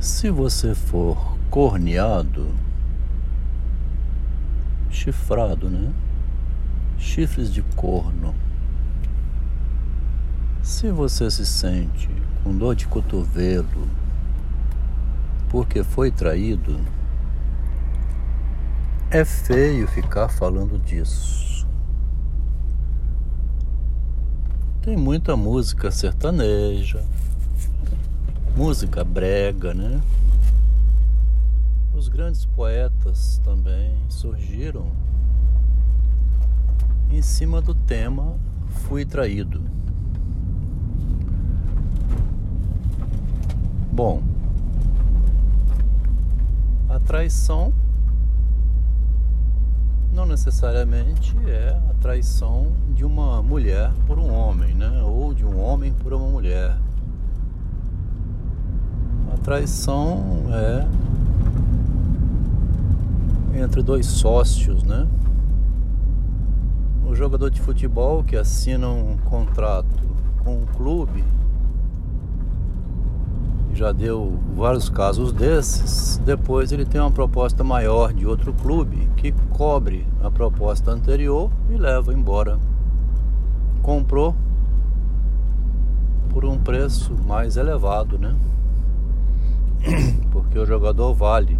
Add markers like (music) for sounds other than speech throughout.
Se você for corneado, chifrado, né? Chifres de corno. Se você se sente com dor de cotovelo porque foi traído, é feio ficar falando disso. Tem muita música sertaneja, música brega, né? Os grandes poetas também surgiram em cima do tema Fui Traído. Bom, a traição não necessariamente é a traição de uma mulher por um homem, né? Ou de um homem por uma mulher. Traição é entre dois sócios, né? O jogador de futebol que assina um contrato com um clube já deu vários casos desses. Depois ele tem uma proposta maior de outro clube que cobre a proposta anterior e leva embora. Comprou por um preço mais elevado, né? (clears throat) Porque o jogador vale.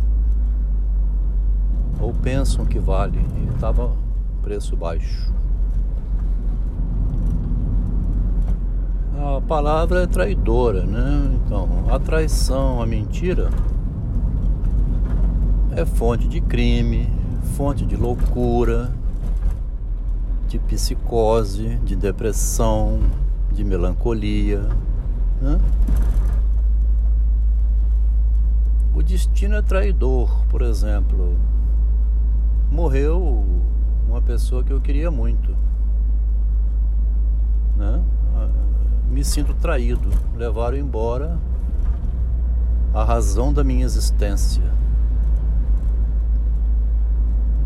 Ou pensam que vale. E estava preço baixo. a palavra é traidora, né? Então, a traição, a mentira é fonte de crime, fonte de loucura, de psicose, de depressão, de melancolia. Né? O destino é traidor, por exemplo. Morreu uma pessoa que eu queria muito. Né? me sinto traído. Levaram embora a razão da minha existência.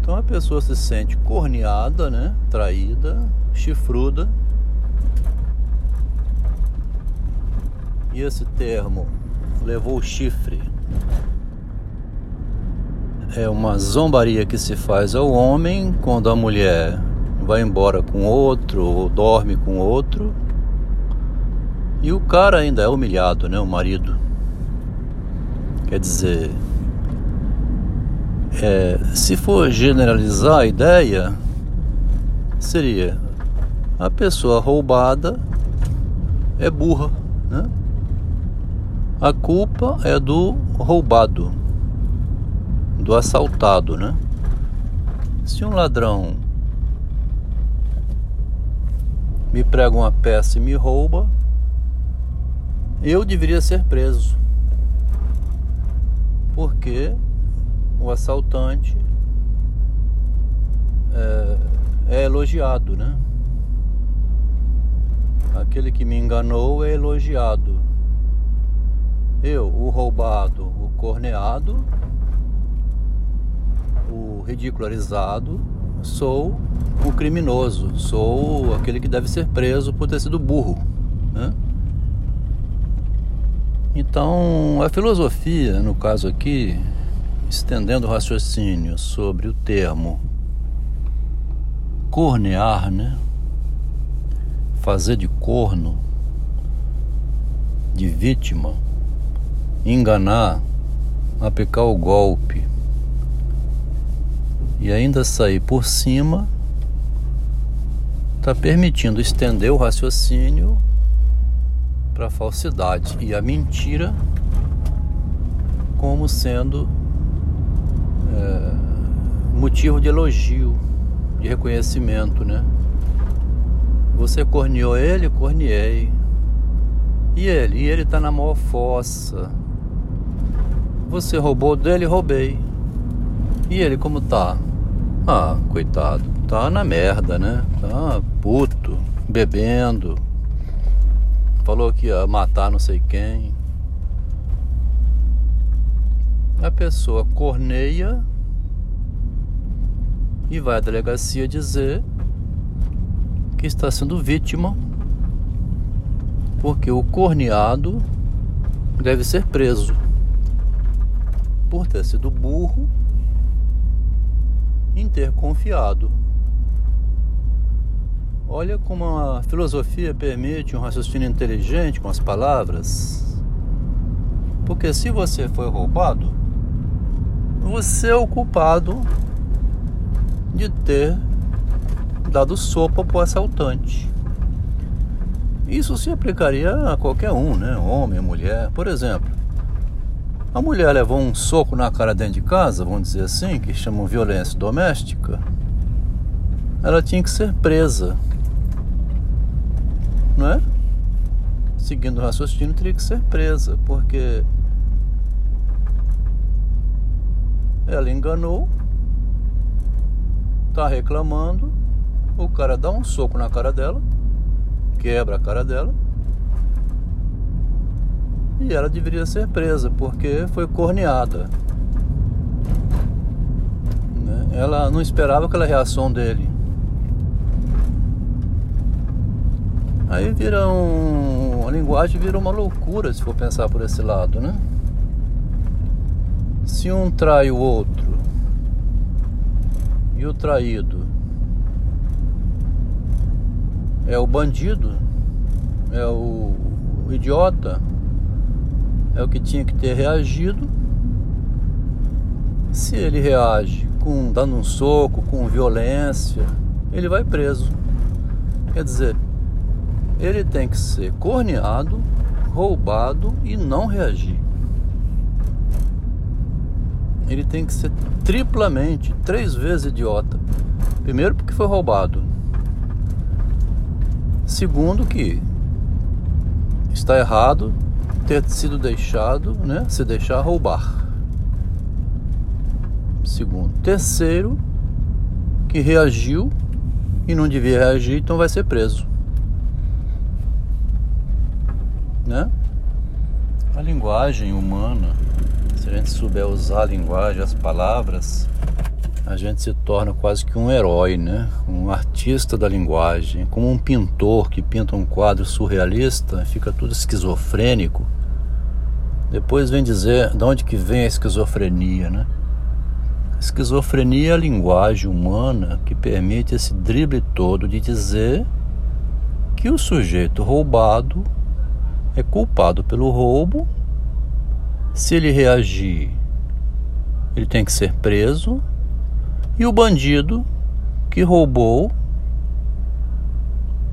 Então a pessoa se sente corneada, né? Traída, chifruda. E esse termo levou o chifre. É uma zombaria que se faz ao homem quando a mulher vai embora com outro ou dorme com outro e o cara ainda é humilhado, né? O marido. Quer dizer, é, se for generalizar a ideia, seria a pessoa roubada é burra, né? A culpa é do roubado, do assaltado, né? Se um ladrão me prega uma peça e me rouba, eu deveria ser preso. Porque o assaltante é, é elogiado, né? Aquele que me enganou é elogiado. Eu, o roubado, o corneado, o ridicularizado, sou o criminoso, sou aquele que deve ser preso por ter sido burro. Né? Então, a filosofia, no caso aqui, estendendo o raciocínio sobre o termo cornear, né? Fazer de corno, de vítima, enganar, aplicar o golpe e ainda sair por cima, está permitindo estender o raciocínio para a falsidade e a mentira como sendo é, motivo de elogio, de reconhecimento, né? Você corneou ele, corneei. E ele? E ele tá na maior fossa. Você roubou dele, roubei. E ele como tá? Ah, coitado, tá na merda, né? Tá puto, bebendo, Falou que ia matar não sei quem. A pessoa corneia e vai à delegacia dizer que está sendo vítima porque o corneado deve ser preso. Por ter sido burro em ter confiado. Olha como a filosofia permite um raciocínio inteligente com as palavras. Porque se você foi roubado, você é o culpado de ter dado sopa para o assaltante. Isso se aplicaria a qualquer um, né? Homem, mulher. Por exemplo, a mulher levou um soco na cara dentro de casa, vamos dizer assim, que chamam violência doméstica. Ela tinha que ser presa. Não é? Seguindo o raciocínio, teria que ser presa, porque ela enganou, tá reclamando, o cara dá um soco na cara dela, quebra a cara dela. E ela deveria ser presa porque foi corneada. Né? Ela não esperava aquela reação dele. Aí vira um. A linguagem vira uma loucura se for pensar por esse lado, né? Se um trai o outro e o traído é o bandido, é o, o idiota, é o que tinha que ter reagido. Se ele reage com dando um soco, com violência, ele vai preso. Quer dizer, ele tem que ser corneado, roubado e não reagir. Ele tem que ser triplamente, três vezes idiota. Primeiro porque foi roubado. Segundo que está errado ter sido deixado, né, se deixar roubar. Segundo, terceiro que reagiu e não devia reagir, então vai ser preso. Né? A linguagem humana, se a gente souber usar a linguagem, as palavras, a gente se torna quase que um herói, né? Um artista da linguagem, como um pintor que pinta um quadro surrealista, fica tudo esquizofrênico. Depois vem dizer de onde que vem a esquizofrenia, né? Esquizofrenia é a linguagem humana que permite esse drible todo de dizer que o sujeito roubado é culpado pelo roubo. Se ele reagir, ele tem que ser preso e o bandido que roubou,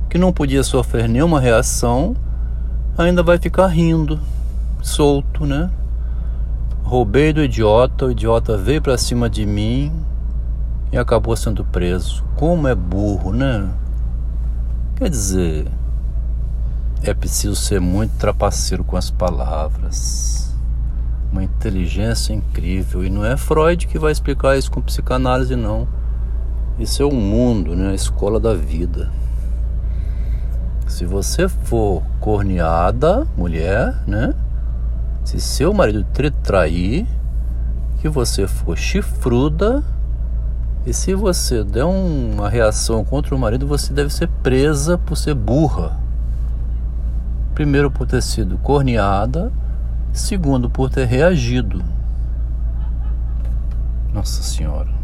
que não podia sofrer nenhuma reação, ainda vai ficar rindo, solto, né? Roubei do idiota, o idiota veio para cima de mim e acabou sendo preso. Como é burro, né? Quer dizer, é preciso ser muito trapaceiro com as palavras uma inteligência incrível. E não é Freud que vai explicar isso com psicanálise, não. Isso é o mundo, né? a escola da vida. Se você for corneada, mulher, né? Se seu marido te trair, que você for chifruda, e se você der uma reação contra o marido, você deve ser presa por ser burra. Primeiro por ter sido corneada, Segundo, por ter reagido. Nossa Senhora.